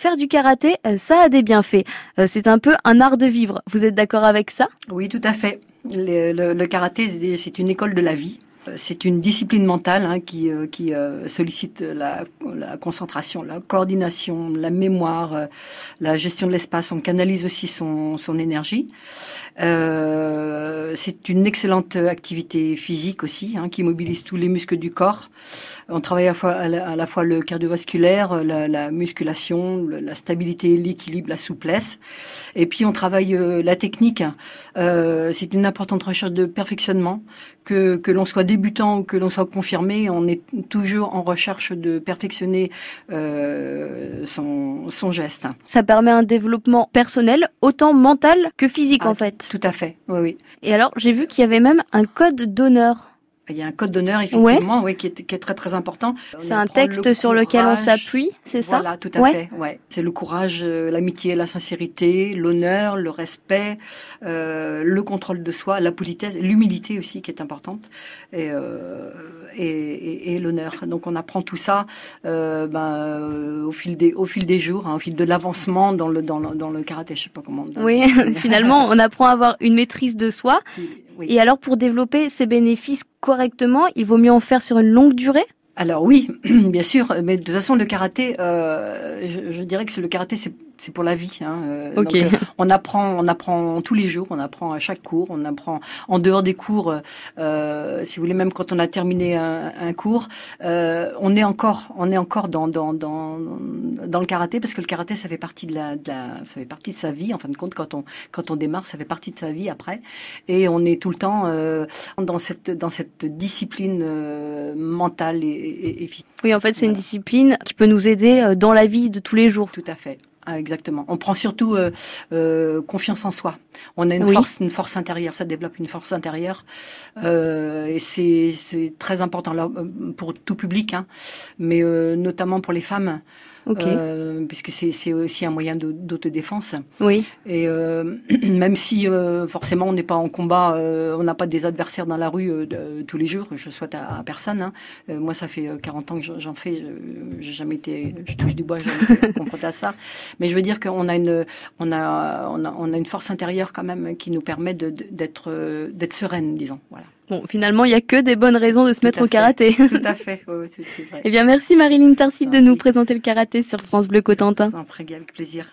faire du karaté, ça a des bienfaits. C'est un peu un art de vivre. Vous êtes d'accord avec ça? Oui, tout à fait. le karaté, c'est une école de la vie. C'est une discipline mentale hein, qui, euh, euh, sollicite la, concentration, la coordination, la mémoire, euh, la gestion de l'espace. On canalise aussi son, son énergie. C'est une excellente activité physique aussi, hein, qui mobilise tous les muscles du corps. On travaille à, fois, à, la, fois le cardiovasculaire, la, la musculation, la stabilité, l'équilibre, la souplesse. Et puis on travaille la technique. c'est une importante recherche de perfectionnement que, que l'on soit débutant ou que l'on soit confirmé, on est toujours en recherche de perfectionner euh, son, son, geste. Ça permet un développement personnel, autant mental que physique en ah, fait. Tout à fait, oui, oui. Et alors, j'ai vu qu'il y avait même un code d'honneur. Il y a un code d'honneur, effectivement, oui, qui, est, qui, est, très très important. C'est un texte sur lequel on s'appuie, c'est ça Voilà, tout à fait. Ouais. C'est le courage, euh, l'amitié, la sincérité, l'honneur, le respect, euh, le contrôle de soi, la politesse, l'humilité aussi qui est importante, et, euh, et, et, et l'honneur. Donc on apprend tout ça euh, ben, au, fil des, au fil des jours, hein, au fil de l'avancement dans le, dans, le, dans le karaté, je sais pas comment. Oui, finalement, on apprend à avoir une maîtrise de soi. Et alors, pour développer ces bénéfices correctement, il vaut mieux en faire sur une longue durée? Alors oui, bien sûr, mais de toute façon le karaté, euh, je, je, dirais que c'est le karaté, c'est c'est pour la vie. Hein. Euh, donc, euh, on apprend, on apprend tous les jours, on apprend à chaque cours, on apprend en dehors des cours. Euh, si vous voulez, même quand on a terminé un, un cours, euh, on est encore, on est encore dans, dans dans dans le karaté parce que le karaté, ça fait partie de la, de la, ça fait partie de sa vie. En fin de compte, quand on quand on démarre, ça fait partie de sa vie après, et on est tout le temps euh, dans cette dans cette discipline mentale et, et, et, physique. Oui, en fait, c'est une discipline qui peut nous aider dans la vie de tous les jours. Tout à fait. Ah, exactement. On prend surtout euh, euh, confiance en soi. On a une force, une force intérieure. Ça développe une force intérieure, euh, et c'est très important là, pour tout public, hein, mais euh, notamment pour les femmes. Euh, puisque c'est aussi un moyen d'autodéfense. Oui. Et euh, même si euh, forcément on n'est pas en combat, euh, on n'a pas des adversaires dans la rue euh, tous les jours, je souhaite à, à personne. Hein. moi, ça fait 40 ans que j'en fais, j'ai jamais été, je touche du bois, j'ai jamais été confronté à ça. Mais je veux dire qu'on a une, on a, on a, on a une force intérieure quand même qui nous permet d'être, d'être sereine, disons. Voilà. Bon, finalement, il n'y a que des bonnes raisons de se mettre au karaté. Tout à fait, oui, c'est vrai. Eh bien, merci Marilyn Tarsi de nous présenter le karaté sur France Bleu Cotentin. Sans avec plaisir.